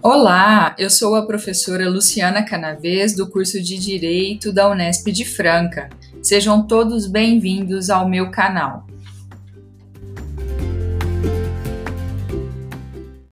Olá, eu sou a professora Luciana Canavês, do curso de Direito da Unesp de Franca. Sejam todos bem-vindos ao meu canal.